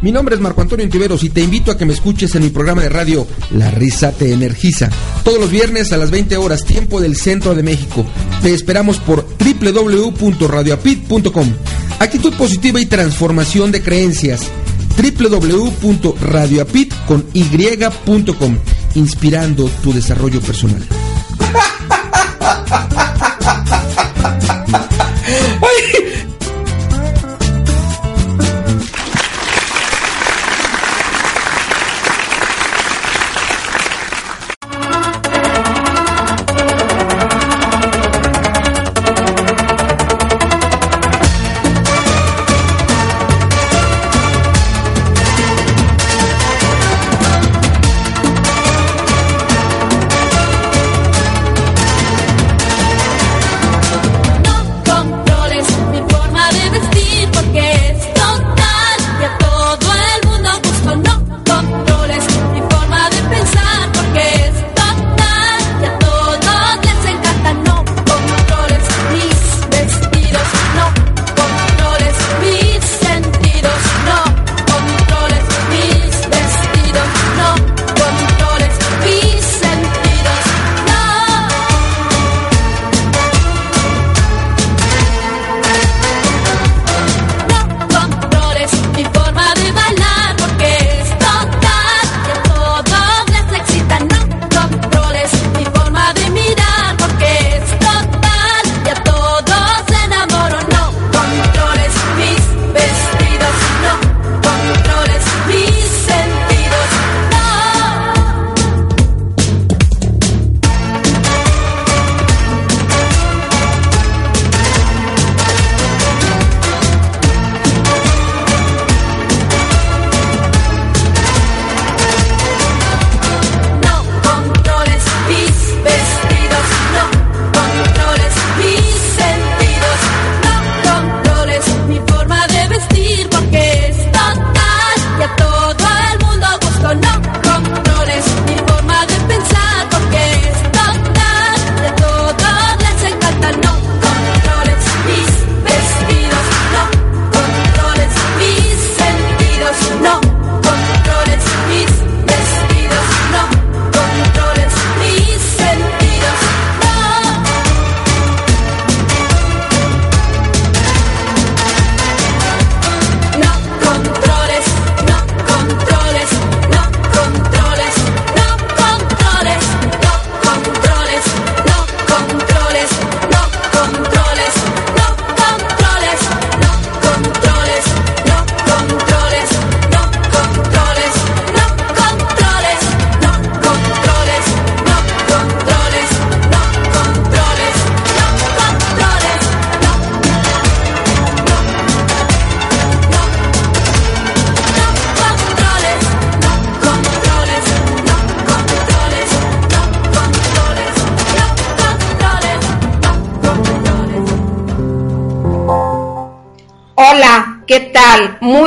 Mi nombre es Marco Antonio Tiveros y te invito a que me escuches en mi programa de radio La Risa Te Energiza. Todos los viernes a las 20 horas, tiempo del centro de México. Te esperamos por www.radioapit.com. Actitud positiva y transformación de creencias. www.radioapit.com. Inspirando tu desarrollo personal.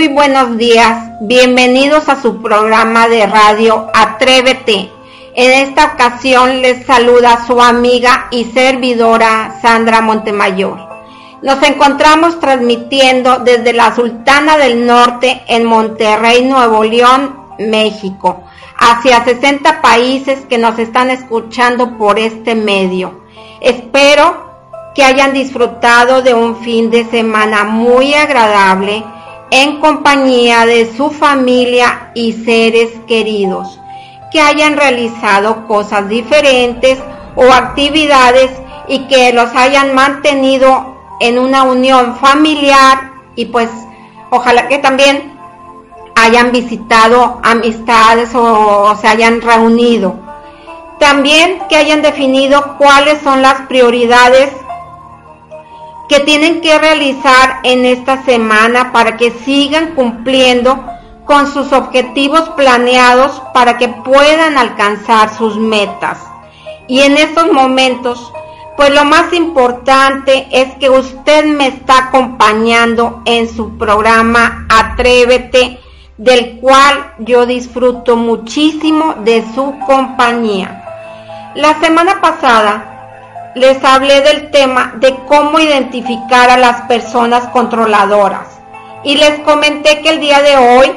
Muy buenos días. Bienvenidos a su programa de radio Atrévete. En esta ocasión les saluda su amiga y servidora Sandra Montemayor. Nos encontramos transmitiendo desde la Sultana del Norte en Monterrey, Nuevo León, México, hacia 60 países que nos están escuchando por este medio. Espero que hayan disfrutado de un fin de semana muy agradable en compañía de su familia y seres queridos, que hayan realizado cosas diferentes o actividades y que los hayan mantenido en una unión familiar y pues ojalá que también hayan visitado amistades o, se hayan reunido. También que hayan definido cuáles son las prioridades que tienen que realizar en esta semana para que sigan cumpliendo con sus objetivos planeados para que puedan alcanzar sus metas. Y en estos momentos, pues lo más importante es que usted me está acompañando en su programa Atrévete, del cual yo disfruto muchísimo de su compañía. La semana pasada les hablé del tema de cómo identificar a las personas controladoras y les comenté que el día de hoy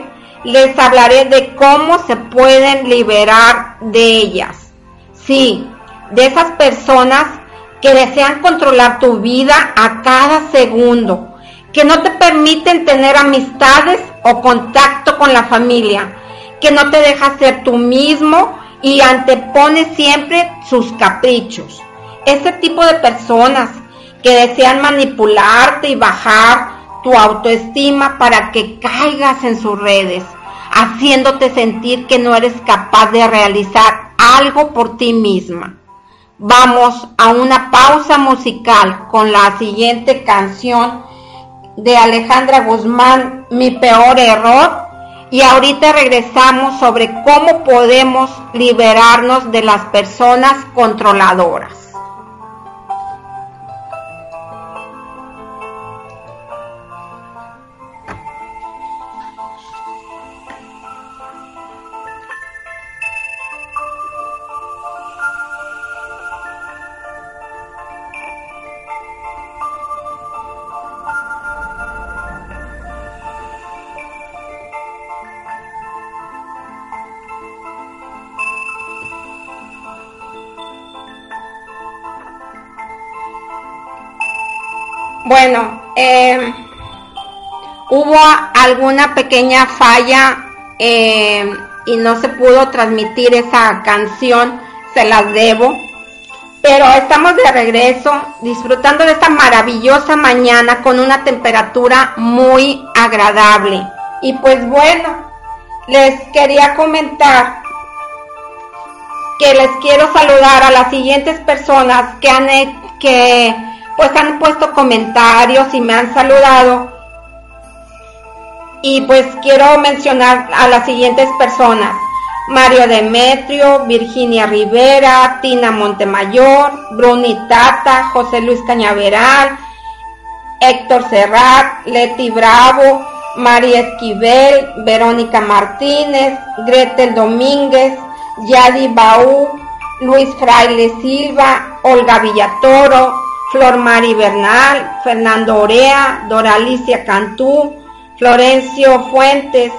les hablaré de cómo se pueden liberar de ellas. Sí, de esas personas que desean controlar tu vida a cada segundo, que no te permiten tener amistades o contacto con la familia, que no te deja ser tú mismo y antepone siempre sus caprichos ese tipo de personas que desean manipularte y bajar tu autoestima para que caigas en sus redes, haciéndote sentir que no eres capaz de realizar algo por ti misma. Vamos a una pausa musical con la siguiente canción de Alejandra Guzmán, Mi peor error. Y ahorita regresamos sobre cómo podemos liberarnos de las personas controladoras. Bueno, eh, hubo alguna pequeña falla eh, y no se pudo transmitir esa canción, se las debo. Pero estamos de regreso disfrutando de esta maravillosa mañana con una temperatura muy agradable. Y pues bueno, les quería comentar que les quiero saludar a las siguientes personas que han que pues han puesto comentarios y me han saludado. Y pues quiero mencionar a las siguientes personas. Mario Demetrio, Virginia Rivera, Tina Montemayor, Bruni Tata, José Luis Cañaveral, Héctor Serrat, Leti Bravo, María Esquivel, Verónica Martínez, Gretel Domínguez, Yadi Baú, Luis Fraile Silva, Olga Villatoro, Flor Mari Bernal, Fernando Orea, Doralicia Cantú, Florencio Fuentes,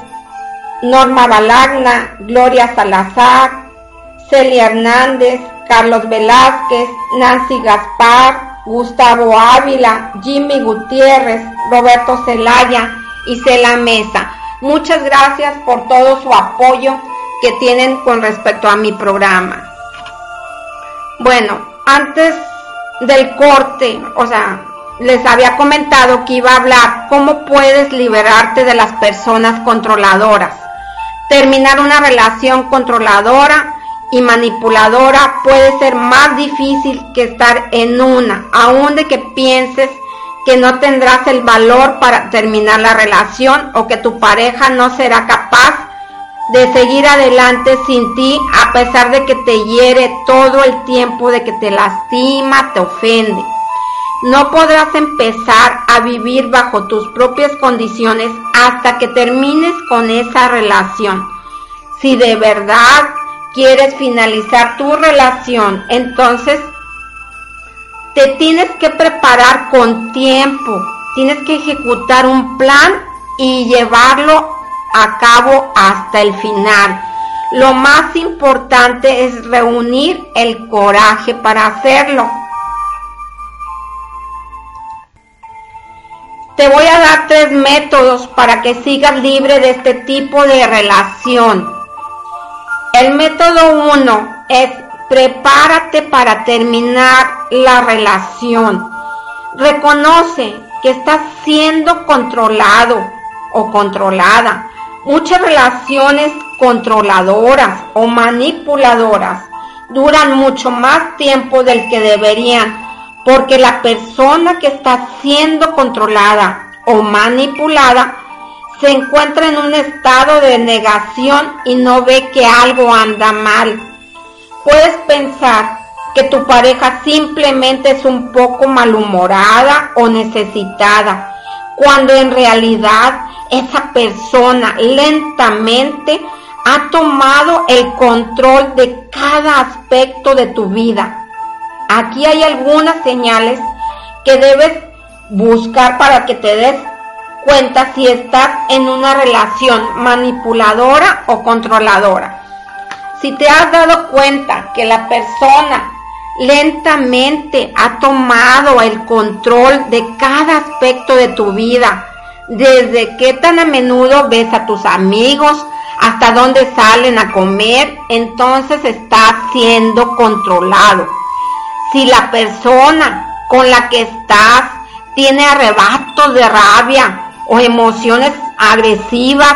Norma Balagna, Gloria Salazar, Celia Hernández, Carlos Velázquez, Nancy Gaspar, Gustavo Ávila, Jimmy Gutiérrez, Roberto Celaya y Cela Mesa. Muchas gracias por todo su apoyo que tienen con respecto a mi programa. Bueno, antes del corte, o sea, les había comentado que iba a hablar cómo puedes liberarte de las personas controladoras. Terminar una relación controladora y manipuladora puede ser más difícil que estar en una, aun de que pienses que no tendrás el valor para terminar la relación o que tu pareja no será capaz de seguir adelante sin ti a pesar de que te hiere todo el tiempo, de que te lastima, te ofende. No podrás empezar a vivir bajo tus propias condiciones hasta que termines con esa relación. Si de verdad quieres finalizar tu relación, entonces te tienes que preparar con tiempo, tienes que ejecutar un plan y llevarlo a cabo hasta el final. Lo más importante es reunir el coraje para hacerlo. Te voy a dar tres métodos para que sigas libre de este tipo de relación. El método uno es prepárate para terminar la relación. Reconoce que estás siendo controlado o controlada Muchas relaciones controladoras o manipuladoras duran mucho más tiempo del que deberían porque la persona que está siendo controlada o manipulada se encuentra en un estado de negación y no ve que algo anda mal. Puedes pensar que tu pareja simplemente es un poco malhumorada o necesitada, cuando en realidad esa persona lentamente ha tomado el control de cada aspecto de tu vida Aquí hay algunas señales que debes buscar para que te des cuenta si estás en una relación manipuladora o controladora. Si te has dado cuenta que la persona lentamente ha tomado el control de cada aspecto de tu vida, desde qué tan a menudo ves a tus amigos, hasta dónde salen a comer, entonces estás siendo controlado si la persona con la que estás tiene arrebatos de rabia o emociones agresivas,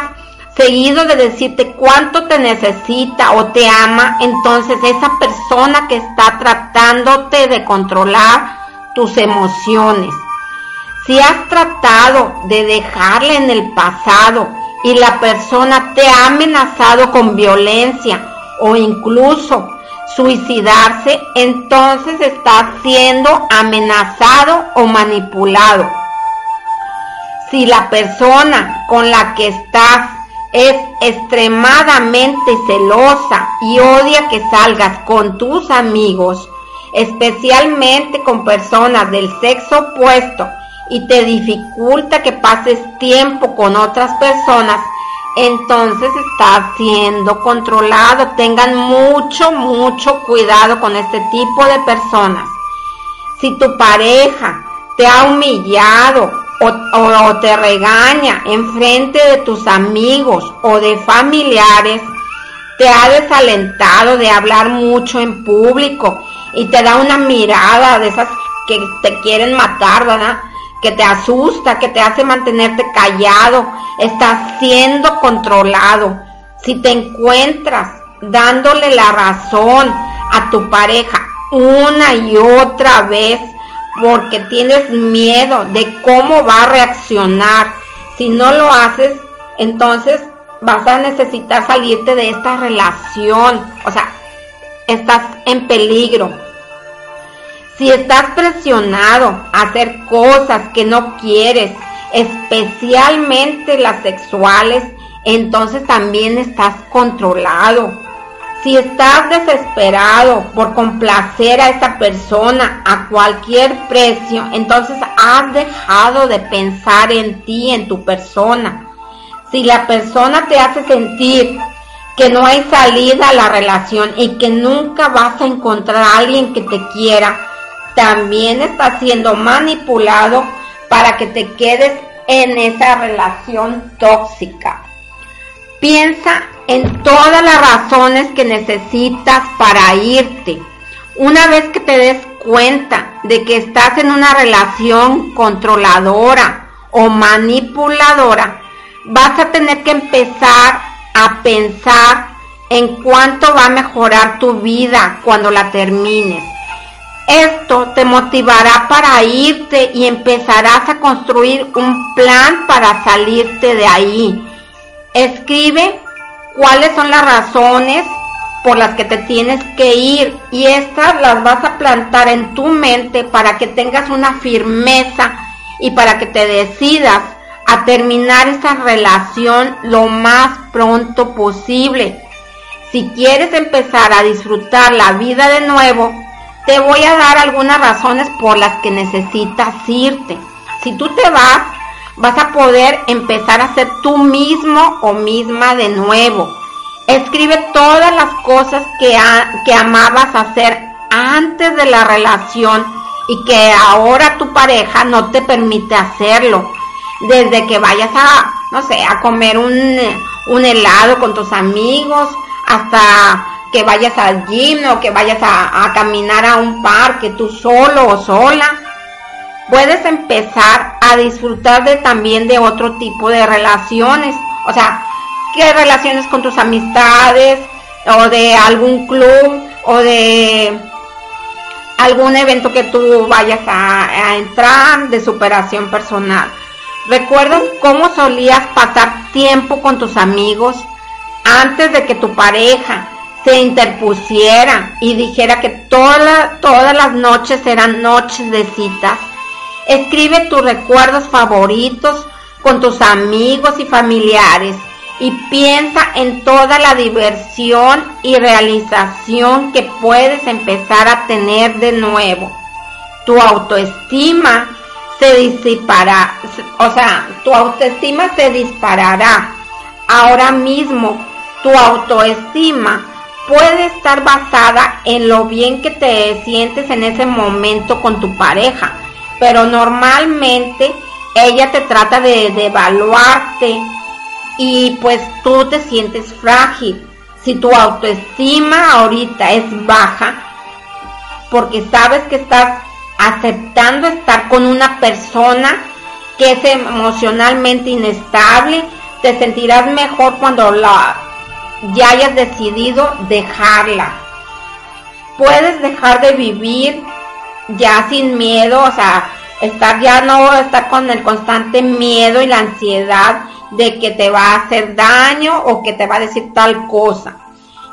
seguido de decirte cuánto te necesita o te ama, entonces esa persona que está tratándote de controlar tus emociones. Si has tratado de dejarle en el pasado y la persona te ha amenazado con violencia o incluso suicidarse, entonces está siendo amenazado o manipulado. Si la persona con la que estás es extremadamente celosa y odia que salgas con tus amigos, especialmente con personas del sexo opuesto, y te dificulta que pases tiempo con otras personas, entonces está siendo controlado. Tengan mucho, mucho cuidado con este tipo de personas. Si tu pareja te ha humillado o, te regaña en frente de tus amigos o de familiares, te ha desalentado de hablar mucho en público y te da una mirada de esas que te quieren matar, ¿verdad? Que te asusta, que te hace mantenerte callado, estás siendo controlado. Si te encuentras dándole la razón a tu pareja una y otra vez porque tienes miedo de cómo va a reaccionar, si no lo haces, entonces vas a necesitar salirte de esta relación. O sea, estás en peligro. Si estás presionado a hacer cosas que no quieres, especialmente las sexuales, entonces también estás controlado. Si estás desesperado por complacer a esta persona a cualquier precio, entonces has dejado de pensar en ti, en tu persona. Si la persona te hace sentir que no hay salida a la relación y que nunca vas a encontrar a alguien que te quiera, también está siendo manipulado para que te quedes en esa relación tóxica. Piensa en todas las razones que necesitas para irte. Una vez que te des cuenta de que estás en una relación controladora o manipuladora, vas a tener que empezar a pensar en cuánto va a mejorar tu vida cuando la termines esto te motivará para irte y empezarás a construir un plan para salirte de ahí. Escribe cuáles son las razones por las que te tienes que ir y estas las vas a plantar en tu mente para que tengas una firmeza y para que te decidas a terminar esa relación lo más pronto posible. Si quieres empezar a disfrutar la vida de nuevo, te voy a dar algunas razones por las que necesitas irte. Si tú te vas, vas a poder empezar a ser tú mismo o misma de nuevo. Escribe todas las cosas que, que amabas hacer antes de la relación y que ahora tu pareja no te permite hacerlo. Desde que vayas a, no sé, a comer un, un helado con tus amigos, hasta que vayas al gym o que vayas a, caminar a un parque tú solo o sola. Puedes empezar a disfrutar de también de otro tipo de relaciones. O sea, ¿qué relaciones con tus amistades o de algún club o de algún evento que tú vayas a, entrar de superación personal. ¿Recuerdas cómo solías pasar tiempo con tus amigos antes de que tu pareja se interpusiera y dijera que todas las noches eran noches de citas? Escribe tus recuerdos favoritos con tus amigos y familiares y piensa en toda la diversión y realización que puedes empezar a tener de nuevo. Tu autoestima se disipará, o sea, tu autoestima se disparará. Ahora mismo tu autoestima puede estar basada en lo bien que te sientes en ese momento con tu pareja, pero normalmente ella te trata de, de y pues tú te sientes frágil. Si tu autoestima ahorita es baja, porque sabes que estás aceptando estar con una persona que es emocionalmente inestable, te sentirás mejor cuando la ya hayas decidido dejarla. Puedes dejar de vivir ya sin miedo, o sea, estar ya no estar con el constante miedo y la ansiedad de que te va a hacer daño o que te va a decir tal cosa.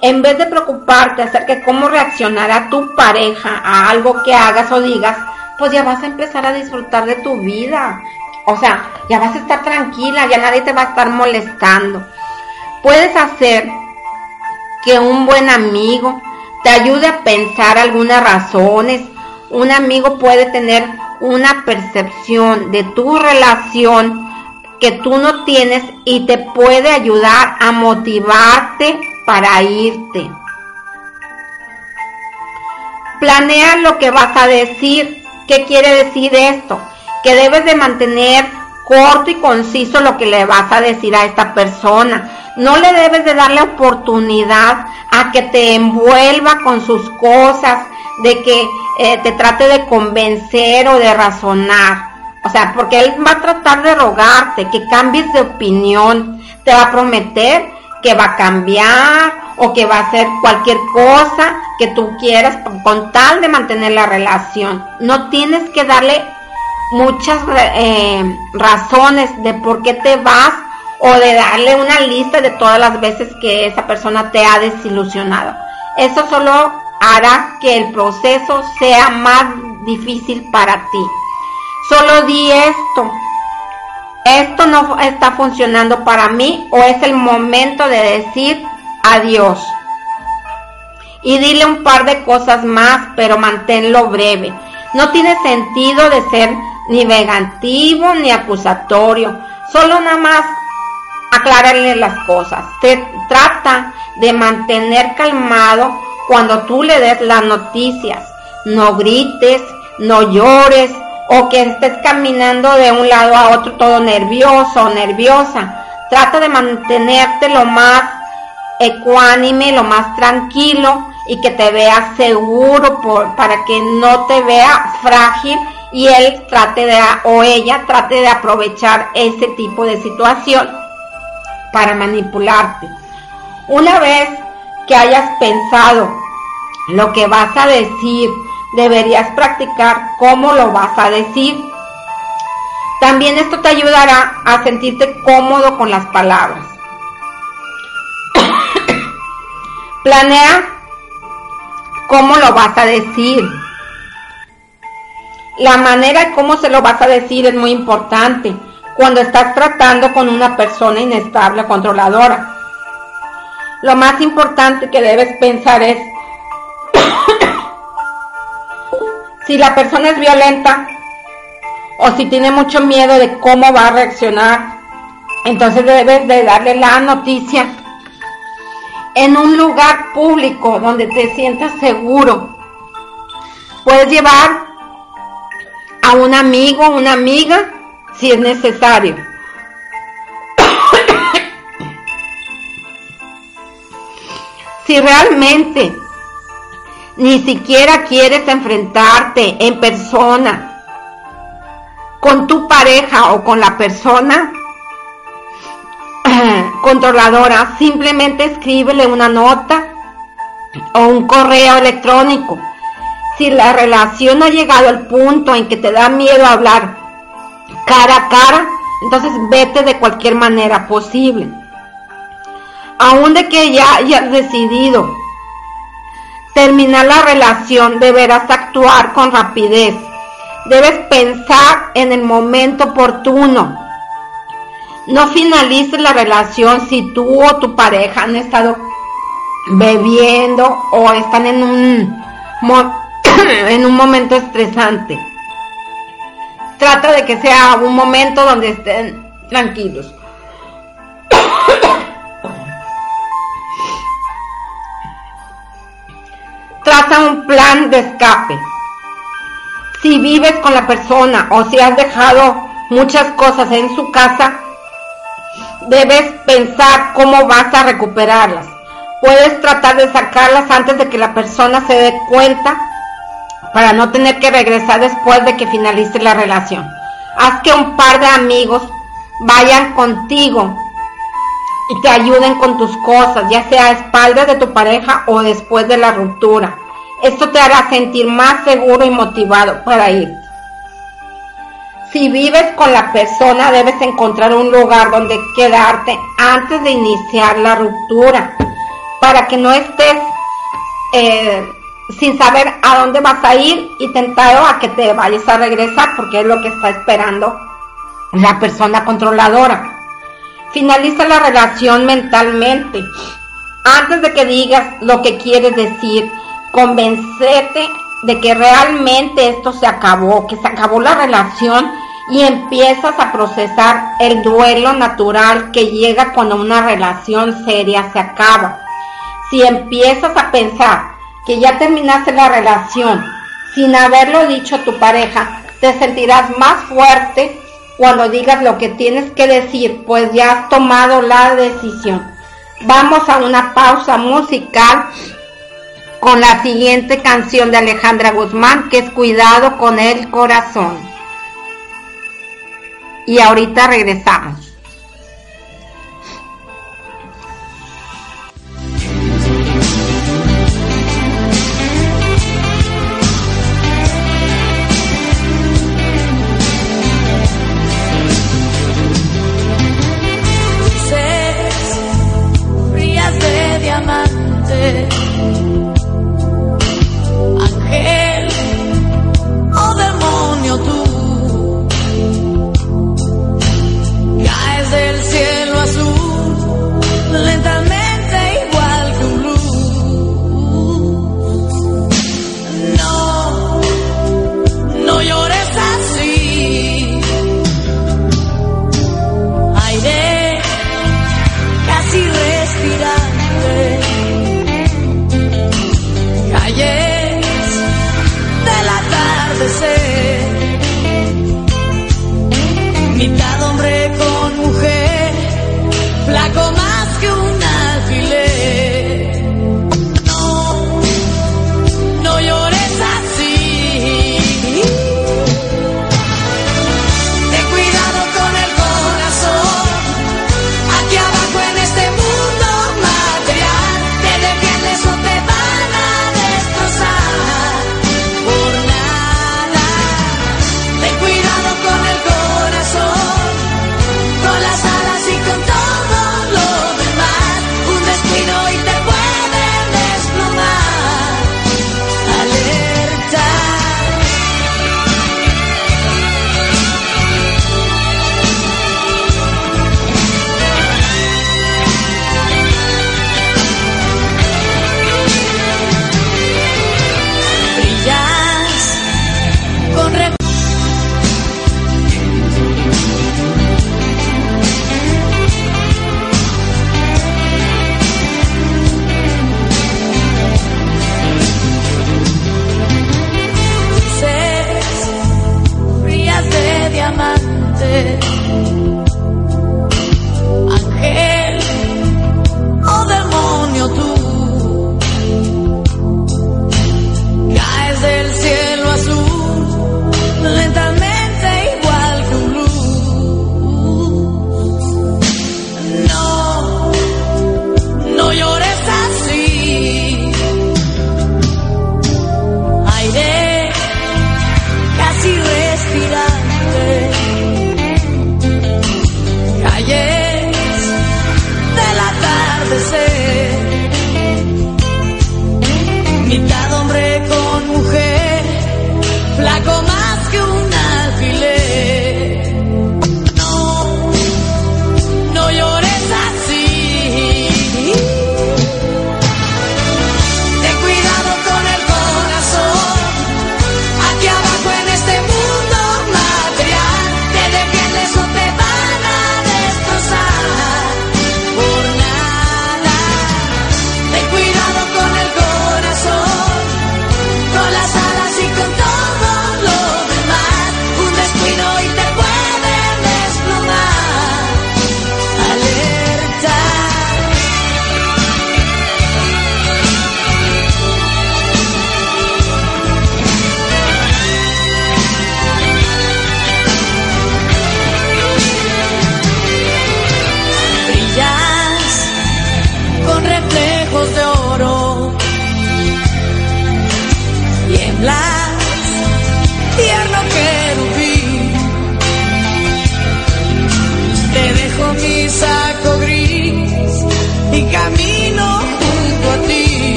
En vez de preocuparte acerca de cómo reaccionará tu pareja a algo que hagas o digas, pues ya vas a empezar a disfrutar de tu vida. O sea, ya vas a estar tranquila, ya nadie te va a estar molestando. Puedes hacer que un buen amigo te ayude a pensar algunas razones. Un amigo puede tener una percepción de tu relación que tú no tienes y te puede ayudar a motivarte para irte. Planea lo que vas a decir. ¿Qué quiere decir esto? Que debes de mantener corto y conciso lo que le vas a decir a esta persona. No le debes de darle oportunidad a que te envuelva con sus cosas, de que eh, te trate de convencer o de razonar. O sea, porque él va a tratar de rogarte que cambies de opinión, te va a prometer que va a cambiar o que va a hacer cualquier cosa que tú quieras con tal de mantener la relación. No tienes que darle muchas eh, razones de por qué te vas o de darle una lista de todas las veces que esa persona te ha desilusionado. Eso solo hará que el proceso sea más difícil para ti. Solo di esto. Esto no está funcionando para mí o es el momento de decir adiós. Y dile un par de cosas más, pero manténlo breve. No tiene sentido de ser ni negativo ni acusatorio. Solo nada más aclararle las cosas. Se trata de mantener calmado cuando tú le des las noticias. No grites, no llores, o que estés caminando de un lado a otro todo nervioso o nerviosa. Trata de mantenerte lo más ecuánime, lo más tranquilo y que te veas seguro para que no te vea frágil y él trate de o ella trate de aprovechar ese tipo de situación para manipularte. Una vez que hayas pensado lo que vas a decir, deberías practicar cómo lo vas a decir. También esto te ayudará a sentirte cómodo con las palabras. Planea cómo lo vas a decir. La manera en cómo se lo vas a decir es muy importante cuando estás tratando con una persona inestable o controladora. Lo más importante que debes pensar es si la persona es violenta o si tiene mucho miedo de cómo va a reaccionar, entonces debes de darle la noticia en un lugar público donde te sientas seguro. Puedes llevar a un amigo, una amiga, si es necesario. si realmente ni siquiera quieres enfrentarte en persona con tu pareja o con la persona controladora, simplemente escríbele una nota o un correo electrónico. Si la relación ha llegado al punto en que te da miedo hablar cara a cara, entonces vete de cualquier manera posible. Aún de que ya hayas decidido terminar la relación, deberás actuar con rapidez. Debes pensar en el momento oportuno. No finalices la relación si tú o tu pareja han estado bebiendo o están en un, en un momento estresante. Trata de que sea un momento donde estén tranquilos. Trata un plan de escape. Si vives con la persona o si has dejado muchas cosas en su casa, debes pensar cómo vas a recuperarlas. Puedes tratar de sacarlas antes de que la persona se dé cuenta para no tener que regresar después de que finalice la relación. Haz que un par de amigos vayan contigo y te ayuden con tus cosas, ya sea a espaldas de tu pareja o después de la ruptura. Esto te hará sentir más seguro y motivado para ir. Si vives con la persona, debes encontrar un lugar donde quedarte antes de iniciar la ruptura, para que no estés eh, sin saber a dónde vas a ir y tentado a que te vayas a regresar, porque es lo que está esperando la persona controladora. Finaliza la relación mentalmente. Antes de que digas lo que quieres decir, convencete de que realmente esto se acabó, que se acabó la relación y empiezas a procesar el duelo natural que llega cuando una relación seria se acaba. Si empiezas a pensar que ya terminaste la relación sin haberlo dicho a tu pareja, te sentirás más fuerte cuando digas lo que tienes que decir, pues ya has tomado la decisión. Vamos a una pausa musical con la siguiente canción de Alejandra Guzmán, que es Cuidado con el corazón. Y ahorita regresamos.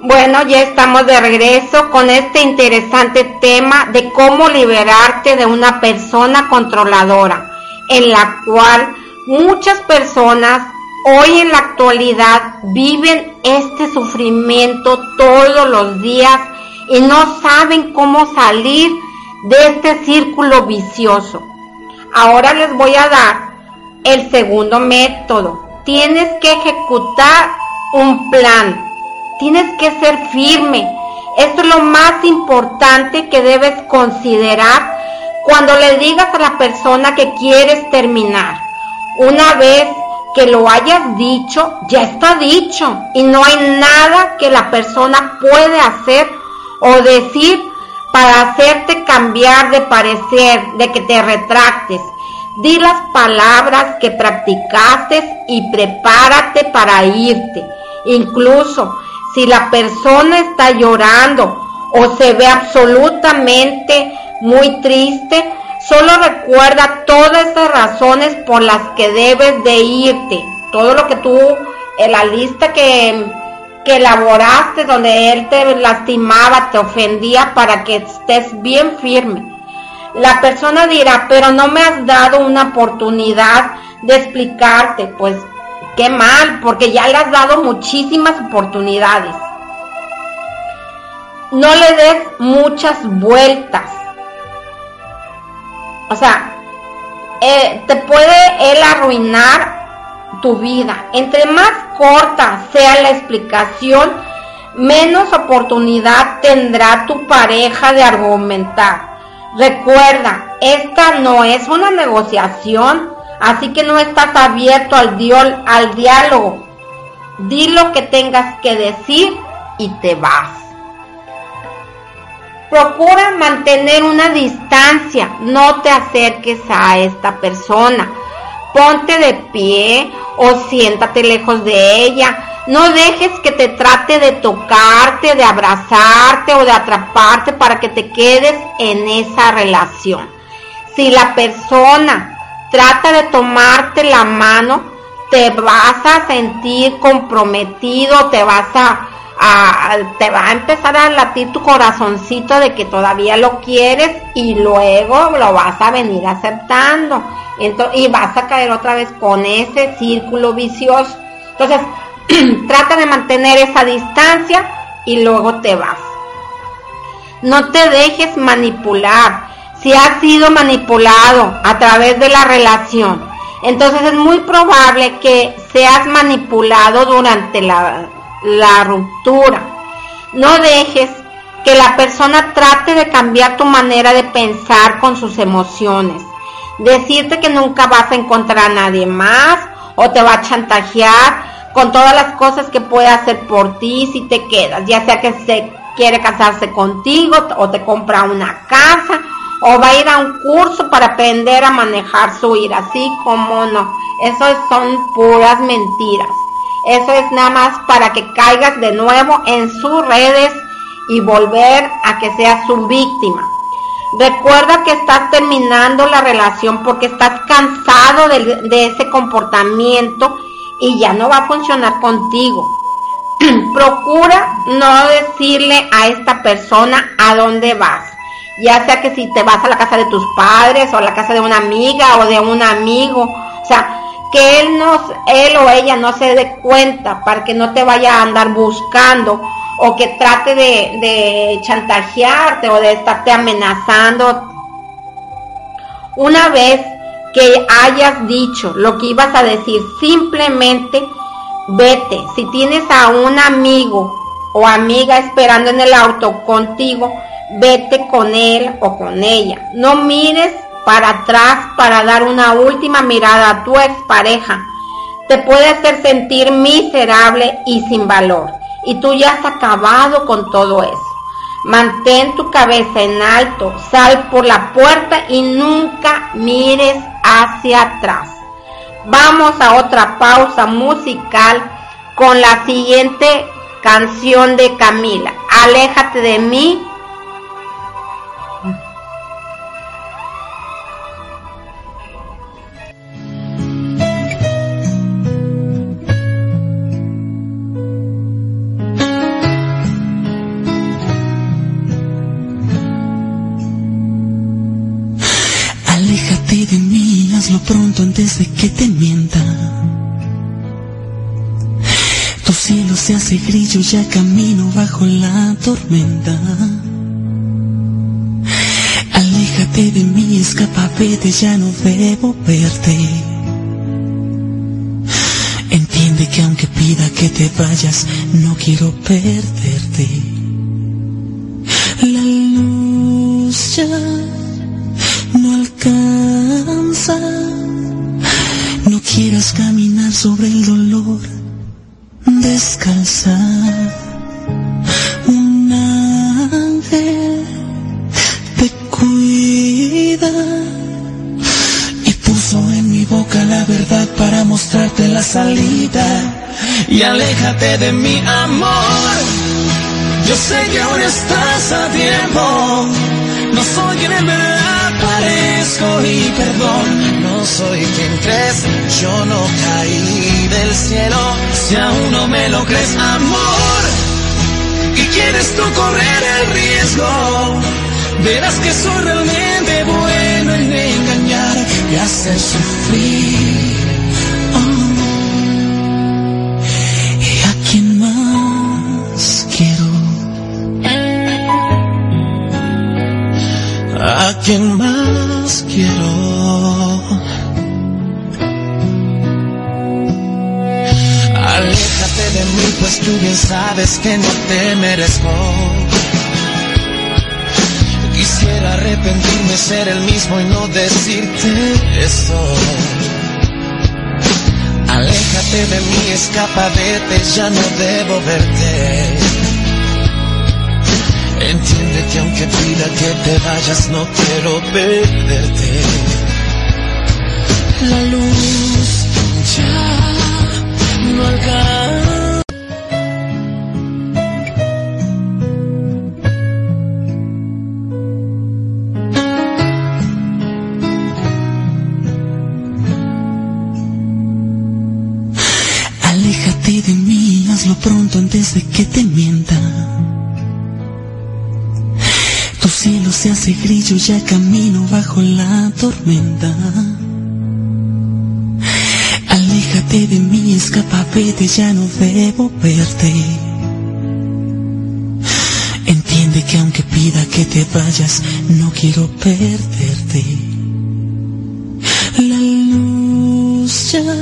Bueno, ya estamos de regreso con este interesante tema de cómo liberarte de una persona controladora, en la cual muchas personas hoy en la actualidad viven este sufrimiento todos los días y no saben cómo salir de este círculo vicioso. Ahora les voy a dar el segundo método. Tienes que ejecutar un plan Tienes que ser firme. Esto es lo más importante que debes considerar cuando le digas a la persona que quieres terminar. Una vez que lo hayas dicho, ya está dicho y no hay nada que la persona puede hacer o decir para hacerte cambiar de parecer, de que te retractes. Di las palabras que practicaste y prepárate para irte. Incluso si la persona está llorando o se ve absolutamente muy triste, solo recuerda todas esas razones por las que debes de irte. Todo lo que tú, en la lista que, que elaboraste, donde él te lastimaba, te ofendía, para que estés bien firme. La persona dirá, pero no me has dado una oportunidad de explicarte. Pues Qué mal, porque ya le has dado muchísimas oportunidades. No le des muchas vueltas. O sea, eh, te puede él arruinar tu vida. Entre más corta sea la explicación, menos oportunidad tendrá tu pareja de argumentar. Recuerda, esta no es una negociación, Así que no estás abierto al, al diálogo. Di lo que tengas que decir y te vas. Procura mantener una distancia, no te acerques a esta persona. Ponte de pie o siéntate lejos de ella. No dejes que te trate de tocarte, de abrazarte o de atraparte para que te quedes en esa relación. Si la persona trata de tomarte la mano, te vas a sentir comprometido, te vas a, te va a empezar a latir tu corazoncito de que todavía lo quieres y luego lo vas a venir aceptando. y vas a caer otra vez con ese círculo vicioso. Entonces, trata de mantener esa distancia y luego te vas. No te dejes manipular si has sido manipulado a través de la relación, entonces es muy probable que seas manipulado durante la, la ruptura. No dejes que la persona trate de cambiar tu manera de pensar con sus emociones. Decirte que nunca vas a encontrar a nadie más o te va a chantajear con todas las cosas que puede hacer por ti si te quedas, ya sea que se quiere casarse contigo o te compra una casa o va a ir a un curso para aprender a manejar su ira, así como no. Eso son puras mentiras. Eso es nada más para que caigas de nuevo en sus redes y volver a que seas su víctima. Recuerda que estás terminando la relación porque estás cansado de, de ese comportamiento y ya no va a funcionar contigo. Procura no decirle a esta persona a dónde vas ya sea que si te vas a la casa de tus padres o a la casa de una amiga o de un amigo, o sea, que él no, él o ella no se dé cuenta para que no te vaya a andar buscando o que trate de, de chantajearte o de estarte amenazando. Una vez que hayas dicho lo que ibas a decir, simplemente vete. Si tienes a un amigo o amiga esperando en el auto contigo, vete con él o con ella. No mires para atrás para dar una última mirada a tu expareja. Te puede hacer sentir miserable y sin valor. Y tú ya has acabado con todo eso. Mantén tu cabeza en alto, sal por la puerta y nunca mires hacia atrás. Vamos a otra pausa musical con la siguiente canción de Camila. Aléjate de mí, pronto antes de que te mienta. Tu cielo se hace grillo, ya camino bajo la tormenta. Aléjate de mí, escapa, vete, ya no debo verte. Entiende que aunque pida que te vayas, no quiero perderte. La luz ya sobre el dolor, descalza. Un ángel te cuida y puso en mi boca la verdad para mostrarte la salida. Y aléjate de mi amor. Yo sé que aún estás a tiempo. No soy quien parezco y perdón. No soy quien crees. Yo no caí del cielo. Si aún no me lo crees, amor. Y quieres tú correr el riesgo. Verás que soy realmente bueno en engañar y hacer sufrir. ¿Y a quién más quiero? ¿A quién más quiero? Aléjate de mí, pues tú bien sabes que no te merezco. Quisiera arrepentirme, ser el mismo y no decirte eso. Aléjate de mí, escapa, vete, ya no debo verte. Entiende que aunque pida que te vayas, no quiero perderte. La luz ya no alcanza. Aléjate de mí, hazlo pronto antes de que te mienta. Cielo se hace grillo, ya camino bajo la tormenta. Aléjate de mí, escapa, vete, ya no debo verte. Entiende que aunque pida que te vayas, no quiero perderte. La luz ya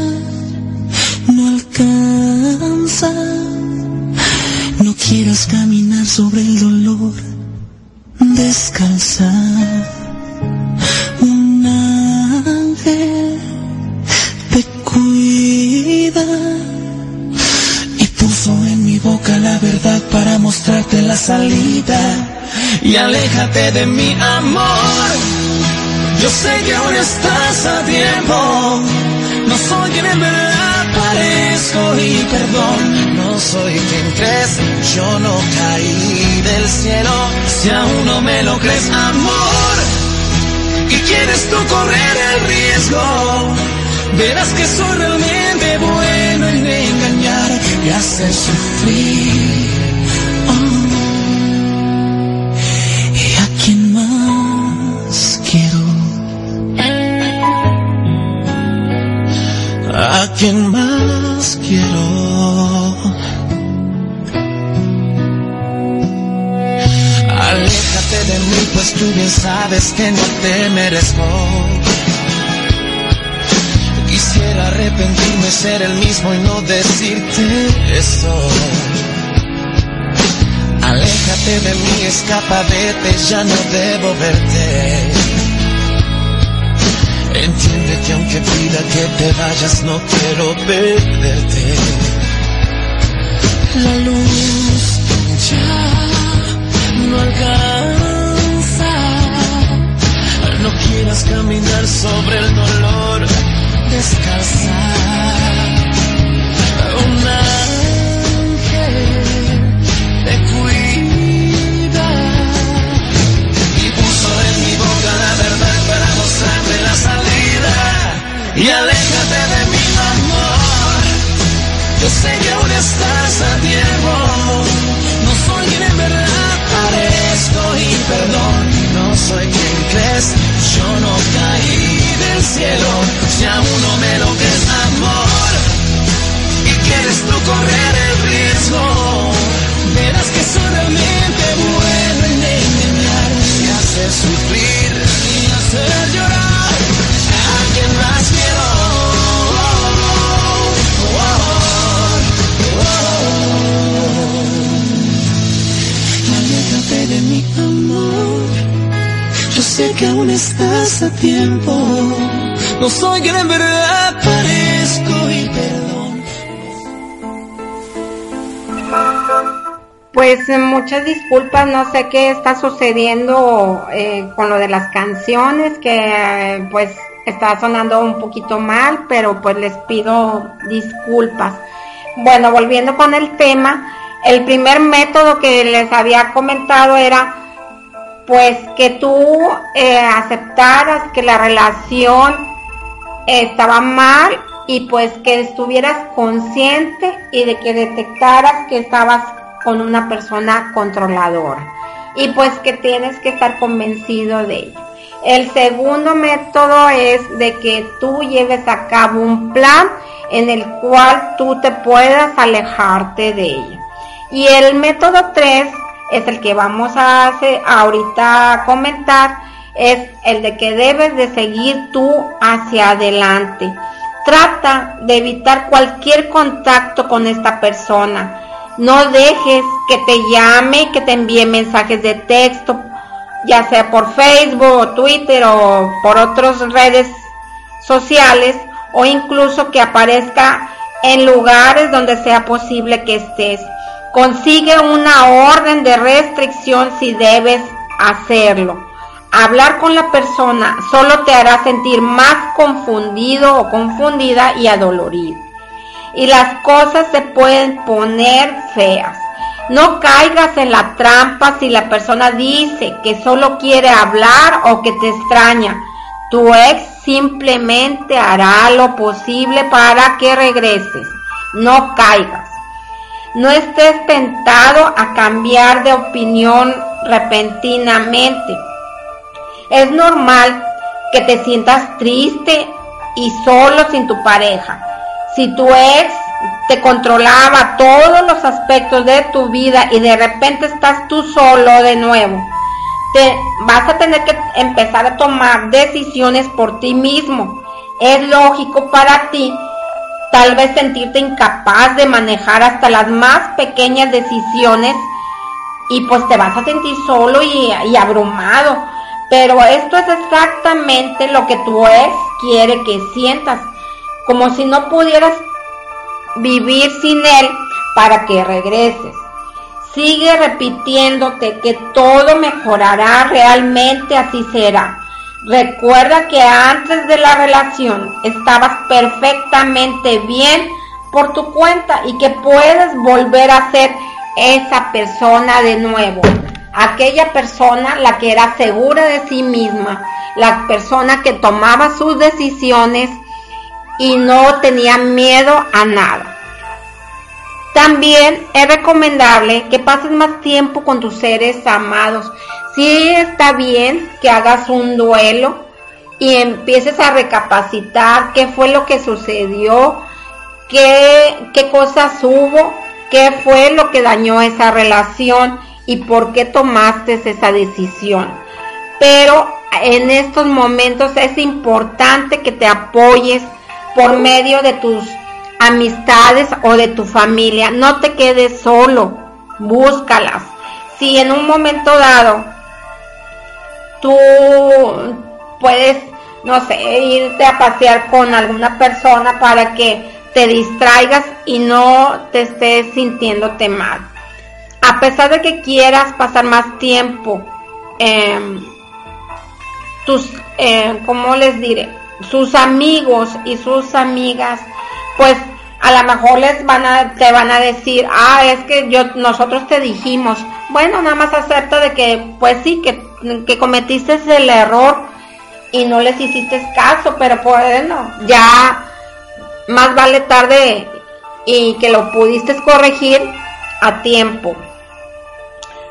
no alcanza. No quieras caminar sobre el dolor, descalza. Un ángel te cuida y puso en mi boca la verdad para mostrarte la salida. Y aléjate de mi amor. Yo sé que aún estás a tiempo. No soy quien en parezco y perdón. No soy quien crees. Yo no caí del cielo. Si aún no me lo crees, amor. Y quieres tú correr el riesgo. Verás que soy realmente bueno en engañar y hacer sufrir. ¿A quién más quiero? Aléjate de mí, pues tú bien sabes que no te merezco. Quisiera arrepentirme, ser el mismo y no decirte eso. Aléjate de mí, escapa, vete, ya no debo verte. Entiende que aunque pida que te vayas, no quiero perderte. La luz ya no alcanza. No quieras caminar sobre el dolor, descalza. Yo sé que aún estás a tiempo. No soy quien en verdad parezco y perdón. No soy quien crees. Yo no caí del cielo, si aún no me lo que es amor, y quieres tú correr el riesgo, verás que soy realmente bueno en engañar y hacer sufrir y hacer sé que aún estás a tiempo. No soy quien en verdad parezco y perdón. Pues eh, muchas disculpas, no sé qué está sucediendo eh, con lo de las canciones, que eh, pues está sonando un poquito mal, pero pues les pido disculpas. Bueno, volviendo con el tema, el primer método que les había comentado era pues que tú eh, aceptaras que la relación estaba mal y pues que estuvieras consciente y de que detectaras que estabas con una persona controladora y pues que tienes que estar convencido de ello. El segundo método es de que tú lleves a cabo un plan en el cual tú te puedas alejarte de ello. Y el método 3 es el que vamos a hacer ahorita comentar, es el de que debes de seguir tú hacia adelante. Trata de evitar cualquier contacto con esta persona. No dejes que te llame, que te envíe mensajes de texto, ya sea por Facebook o Twitter o por otras redes sociales o incluso que aparezca en lugares donde sea posible que estés. Consigue una orden de restricción si debes hacerlo. Hablar con la persona solo te hará sentir más confundido o confundida y adolorido. Y las cosas se pueden poner feas. No caigas en la trampa si la persona dice que solo quiere hablar o que te extraña. Tu ex simplemente hará lo posible para que regreses. No caigas. No estés tentado a cambiar de opinión repentinamente. Es normal que te sientas triste y solo sin tu pareja. Si tu ex te controlaba todos los aspectos de tu vida y de repente estás tú solo de nuevo, te vas a tener que empezar a tomar decisiones por ti mismo. Es lógico para ti tal vez sentirte incapaz de manejar hasta las más pequeñas decisiones y pues te vas a sentir solo y, abrumado. Pero esto es exactamente lo que tu ex quiere que sientas, como si no pudieras vivir sin él para que regreses. Sigue repitiéndote que todo mejorará, realmente así será. Recuerda que antes de la relación estabas perfectamente bien por tu cuenta y que puedes volver a ser esa persona de nuevo. Aquella persona la que era segura de sí misma, la persona que tomaba sus decisiones y no tenía miedo a nada. También es recomendable que pases más tiempo con tus seres amados. Sí está bien que hagas un duelo y empieces a recapacitar qué fue lo que sucedió, qué, qué cosas hubo, qué fue lo que dañó esa relación y por qué tomaste esa decisión. Pero en estos momentos es importante que te apoyes por medio de tus amistades o de tu familia. No te quedes solo, búscalas. Si en un momento dado tú puedes, no sé, irte a pasear con alguna persona para que te distraigas y no te estés sintiéndote mal. A pesar de que quieras pasar más tiempo, eh, tus, eh, ¿cómo les diré? Sus amigos y sus amigas pues a lo mejor les van a, te van a decir, ah, es que yo, nosotros te dijimos, bueno, nada más acepta de que, pues sí, que, cometiste el error y no les hiciste caso, pero bueno, ya más vale tarde y que lo pudiste corregir a tiempo.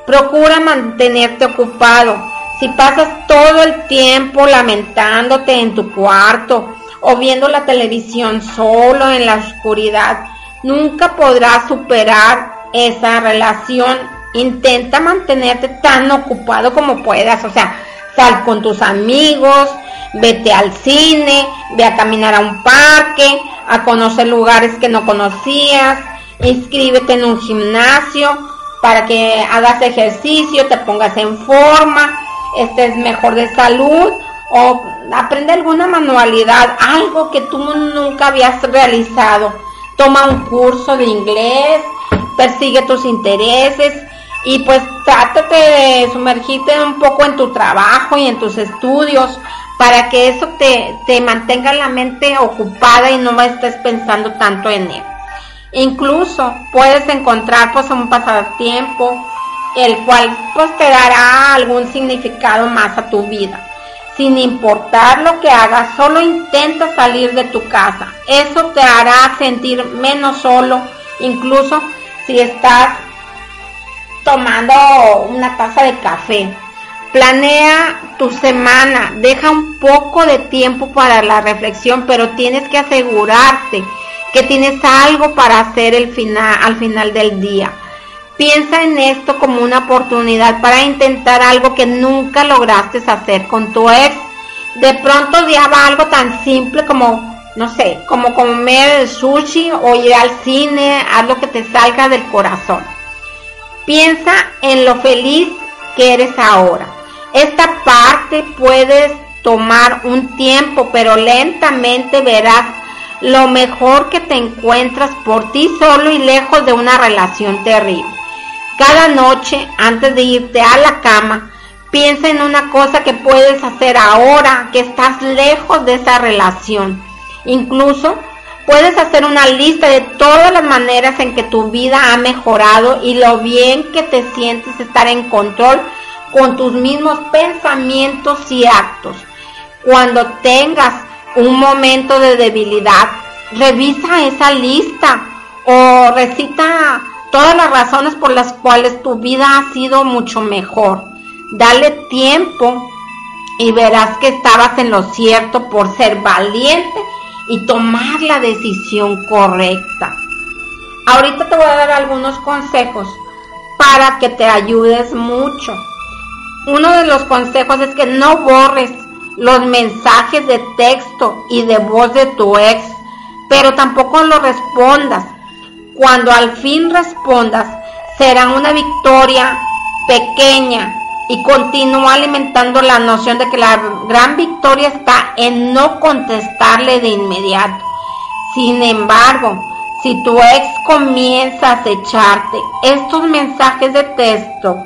Procura mantenerte ocupado. Si pasas todo el tiempo lamentándote en tu cuarto o viendo la televisión solo en la oscuridad, nunca podrás superar esa relación. Intenta mantenerte tan ocupado como puedas, o sea, sal con tus amigos, vete al cine, ve a caminar a un parque, a conocer lugares que no conocías, inscríbete en un gimnasio para que hagas ejercicio, te pongas en forma, estés mejor de salud o aprende alguna manualidad, algo que tú nunca habías realizado. Toma un curso de inglés, persigue tus intereses y pues trátate de sumergirte un poco en tu trabajo y en tus estudios para que eso te, te mantenga la mente ocupada y no estés pensando tanto en él. Incluso puedes encontrar pues un pasatiempo el cual pues te dará algún significado más a tu vida. Sin importar lo que hagas, solo intenta salir de tu casa. Eso te hará sentir menos solo, incluso si estás tomando una taza de café. Planea tu semana, deja un poco de tiempo para la reflexión, pero tienes que asegurarte que tienes algo para hacer el final, al final del día. Piensa en esto como una oportunidad para intentar algo que nunca lograste hacer con tu ex. De pronto odiaba algo tan simple como, no sé, como comer sushi o ir al cine, haz lo que te salga del corazón. Piensa en lo feliz que eres ahora. Esta parte puedes tomar un tiempo, pero lentamente verás lo mejor que te encuentras por ti solo y lejos de una relación terrible. Cada noche, antes de irte a la cama, piensa en una cosa que puedes hacer ahora que estás lejos de esa relación. Incluso puedes hacer una lista de todas las maneras en que tu vida ha mejorado y lo bien que te sientes estar en control con tus mismos pensamientos y actos. Cuando tengas un momento de debilidad, revisa esa lista o recita todas las razones por las cuales tu vida ha sido mucho mejor. Dale tiempo y verás que estabas en lo cierto por ser valiente y tomar la decisión correcta. Ahorita te voy a dar algunos consejos para que te ayudes mucho. Uno de los consejos es que no borres los mensajes de texto y de voz de tu ex, pero tampoco lo respondas cuando al fin respondas, será una victoria pequeña y continúa alimentando la noción de que la gran victoria está en no contestarle de inmediato. Sin embargo, si tu ex comienza a acecharte, estos mensajes de texto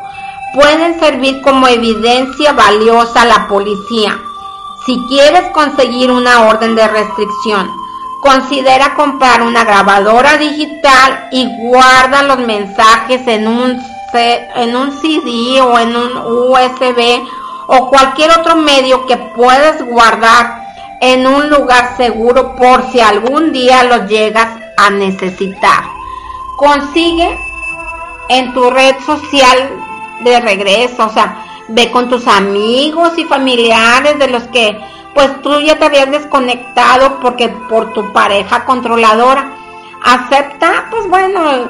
pueden servir como evidencia valiosa a la policía. Si quieres conseguir una orden de restricción, Considera comprar una grabadora digital y guarda los mensajes en un, en un CD o en un USB o cualquier otro medio que puedas guardar en un lugar seguro por si algún día los llegas a necesitar. Consigue en tu red social de regreso, o sea, ve con tus amigos y familiares de los que pues tú ya te habías desconectado porque por tu pareja controladora. Acepta, pues bueno,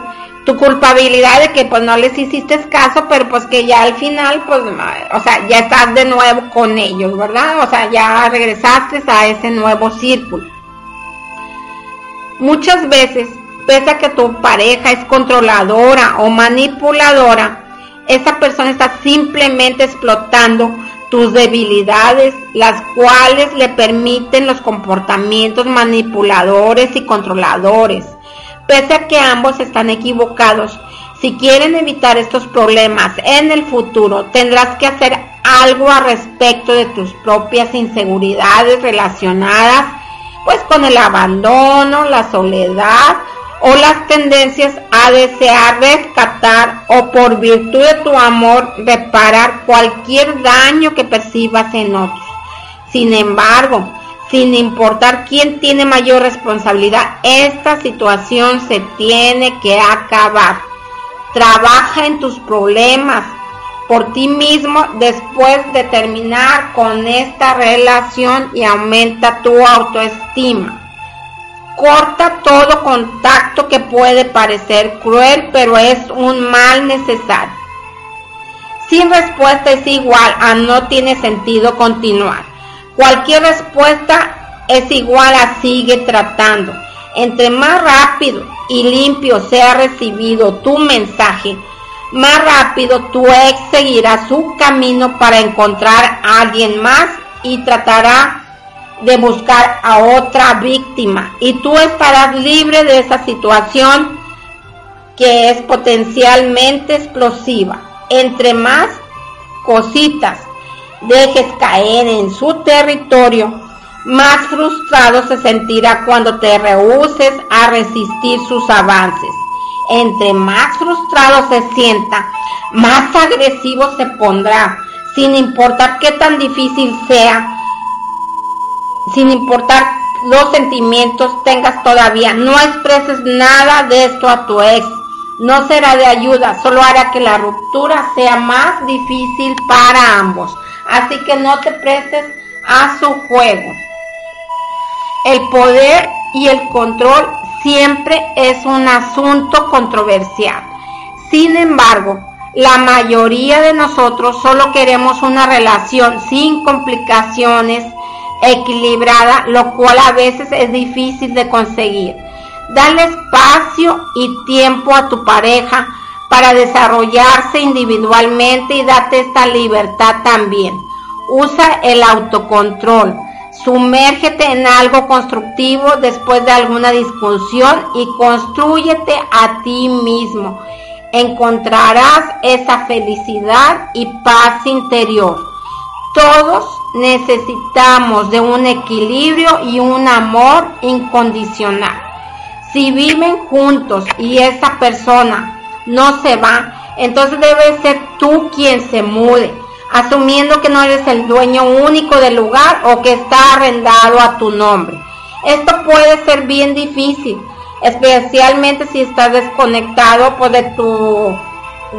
tu culpabilidad de que pues no les hiciste caso, pero pues que ya al final, pues, o sea, ya estás de nuevo con ellos, ¿verdad? O sea, ya regresaste a ese nuevo círculo. Muchas veces, pese a que tu pareja es controladora o manipuladora, esa persona está simplemente explotando tus debilidades, las cuales le permiten los comportamientos manipuladores y controladores. Pese a que ambos están equivocados, si quieren evitar estos problemas en el futuro, tendrás que hacer algo al respecto de tus propias inseguridades relacionadas pues con el abandono, la soledad o las tendencias a desear rescatar o por virtud de tu amor reparar cualquier daño que percibas en otros. Sin embargo, sin importar quién tiene mayor responsabilidad, esta situación se tiene que acabar. Trabaja en tus problemas, por ti mismo después de terminar con esta relación y aumenta tu autoestima. Corta todo contacto que puede parecer cruel, pero es un mal necesario. Sin respuesta es igual a no tiene sentido continuar. Cualquier respuesta es igual a sigue tratando. Entre más rápido y limpio sea recibido tu mensaje, más rápido tu ex seguirá su camino para encontrar a alguien más y tratará de buscar a otra víctima y tú estarás libre de esa situación que es potencialmente explosiva. Entre más cositas dejes caer en su territorio, más frustrado se sentirá cuando te rehuses a resistir sus avances. Entre más frustrado se sienta, más agresivo se pondrá, sin importar qué tan difícil sea, sin importar los sentimientos tengas todavía. No expreses nada de esto a tu ex. No será de ayuda, solo hará que la ruptura sea más difícil para ambos. Así que no te prestes a su juego. El poder y el control siempre es un asunto controversial. Sin embargo, la mayoría de nosotros solo queremos una relación sin complicaciones, equilibrada, lo cual a veces es difícil de conseguir. Dale espacio y tiempo a tu pareja para desarrollarse individualmente y date esta libertad también. Usa el autocontrol Sumérgete en algo constructivo después de alguna discusión y construyete a ti mismo. Encontrarás esa felicidad y paz interior. Todos necesitamos de un equilibrio y un amor incondicional. Si viven juntos y esa persona no se va, entonces debe ser tú quien se mude asumiendo que no eres el dueño único del lugar o que está arrendado a tu nombre. Esto puede ser bien difícil, especialmente si estás desconectado pues, de, tu,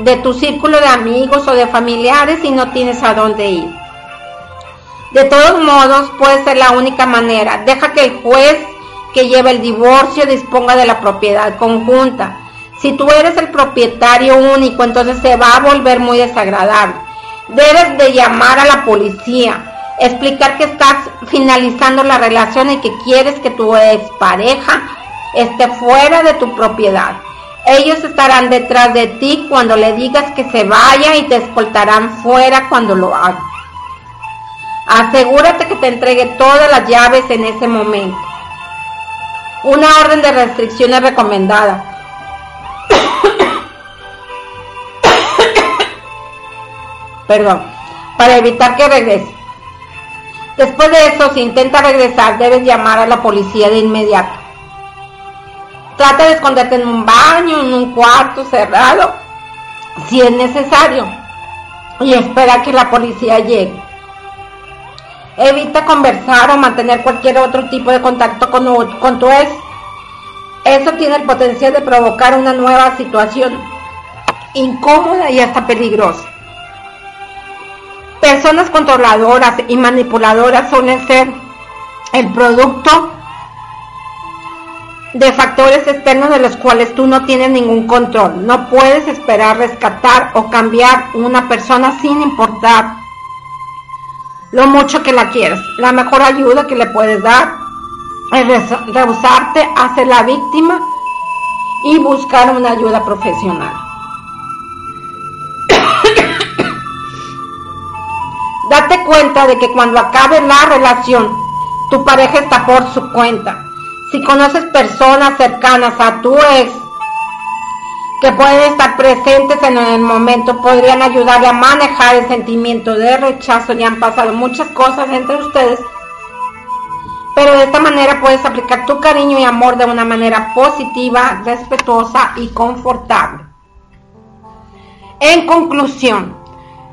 de tu círculo de amigos o de familiares y no tienes a dónde ir. De todos modos, puede ser la única manera. Deja que el juez que lleva el divorcio disponga de la propiedad conjunta. Si tú eres el propietario único, entonces se va a volver muy desagradable Debes de llamar a la policía, explicar que estás finalizando la relación y que quieres que tu expareja esté fuera de tu propiedad. Ellos estarán detrás de ti cuando le digas que se vaya y te escoltarán fuera cuando lo haga. Asegúrate que te entregue todas las llaves en ese momento. Una orden de restricción es recomendada. Perdón, para evitar que regrese. Después de eso, si intenta regresar, debes llamar a la policía de inmediato. Trata de esconderte en un baño, en un cuarto cerrado, si es necesario, y espera que la policía llegue. Evita conversar o mantener cualquier otro tipo de contacto con, con tu ex. Eso tiene el potencial de provocar una nueva situación incómoda y hasta peligrosa. Personas controladoras y manipuladoras suelen ser el producto de factores externos de los cuales tú no tienes ningún control. No puedes esperar rescatar o cambiar una persona sin importar lo mucho que la quieras. La mejor ayuda que le puedes dar rehusarte a ser la víctima y buscar una ayuda profesional. Date cuenta de que cuando acabe la relación, tu pareja está por su cuenta. Si conoces personas cercanas a tu ex que pueden estar presentes en el momento, podrían ayudarle a manejar el sentimiento de rechazo. Ya han pasado muchas cosas entre ustedes. Pero de esta manera puedes aplicar tu cariño y amor de una manera positiva, respetuosa y confortable. En conclusión,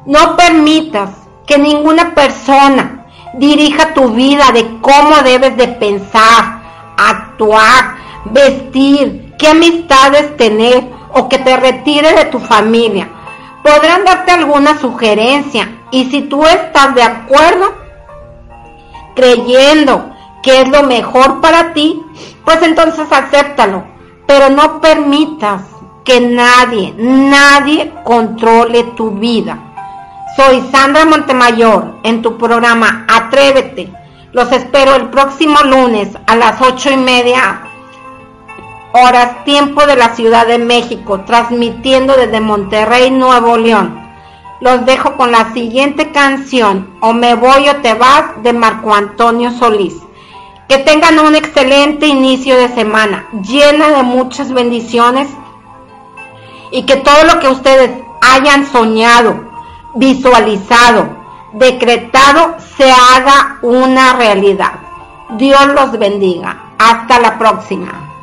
no permitas que ninguna persona dirija tu vida de cómo debes de pensar, actuar, vestir, qué amistades tener o que te retire de tu familia. podrán darte alguna sugerencia y si tú estás de acuerdo, creyendo que es lo mejor para ti, pues entonces acéptalo, pero no permitas que nadie, nadie controle tu vida. Soy Sandra Montemayor en tu programa Atrévete. Los espero el próximo lunes a las ocho y media horas tiempo de la Ciudad de México, transmitiendo desde Monterrey, Nuevo León. Los dejo con la siguiente canción, O me voy o te vas, de Marco Antonio Solís. Que tengan un excelente inicio de semana, llena de muchas bendiciones y que todo lo que ustedes hayan soñado, visualizado, decretado, se haga una realidad. Dios los bendiga. Hasta la próxima.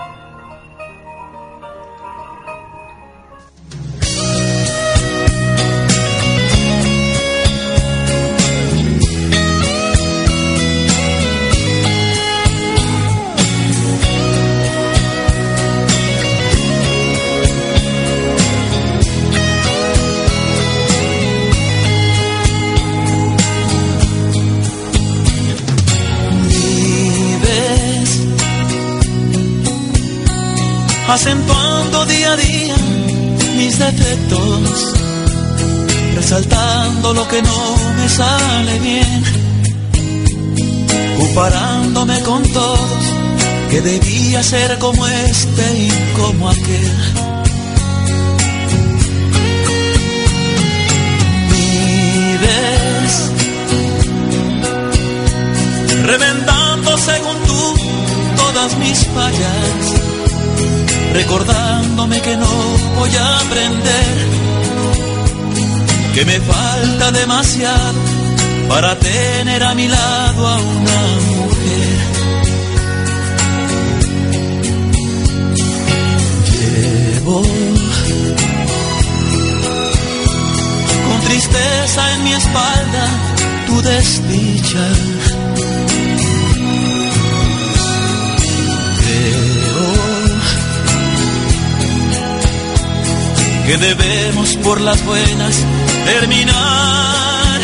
Acentuando día a día mis defectos, resaltando lo que no me sale bien, comparándome con todos, que debía ser como este y como aquel. Vives reventando según tú todas mis fallas recordándome que no voy a aprender, que me falta demasiado para tener a mi lado a una mujer. Llevo con tristeza en mi espalda tu desdicha que debemos por las buenas terminar.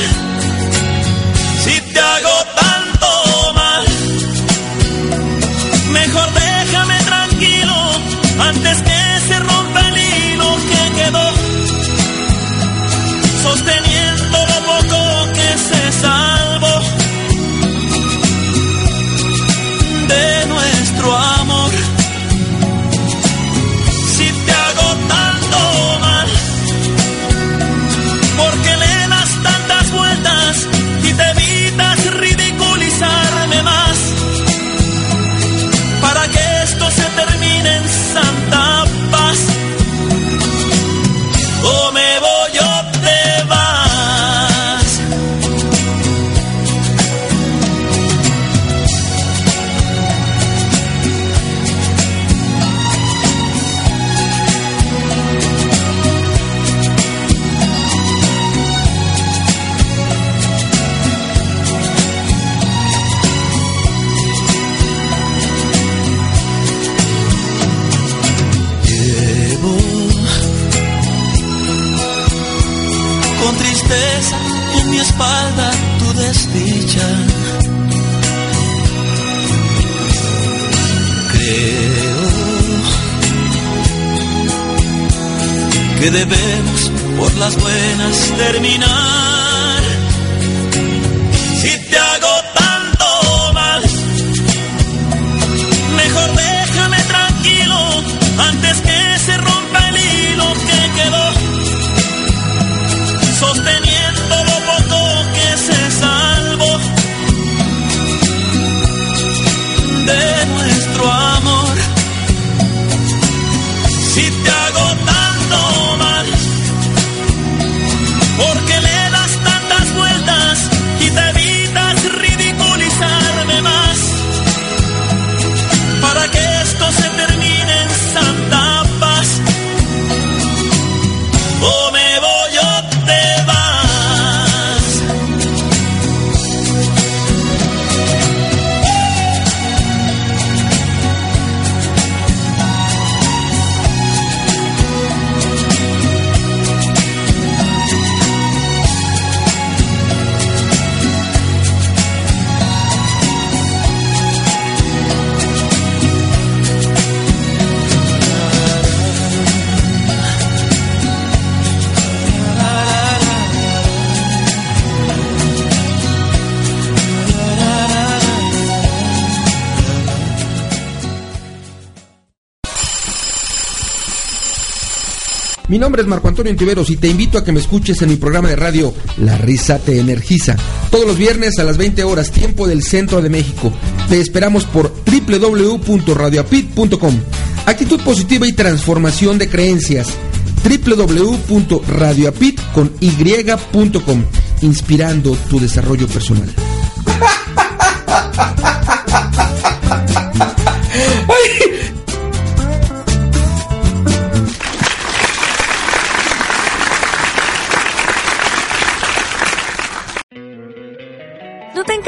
Que debemos por las buenas terminar. Nombre es Marco Antonio Intiveros y te invito a que me escuches en mi programa de radio La Risa Te Energiza. Todos los viernes a las 20 horas, tiempo del centro de México. Te esperamos por www.radioapit.com. Actitud positiva y transformación de creencias www.radioapit.com, inspirando tu desarrollo personal.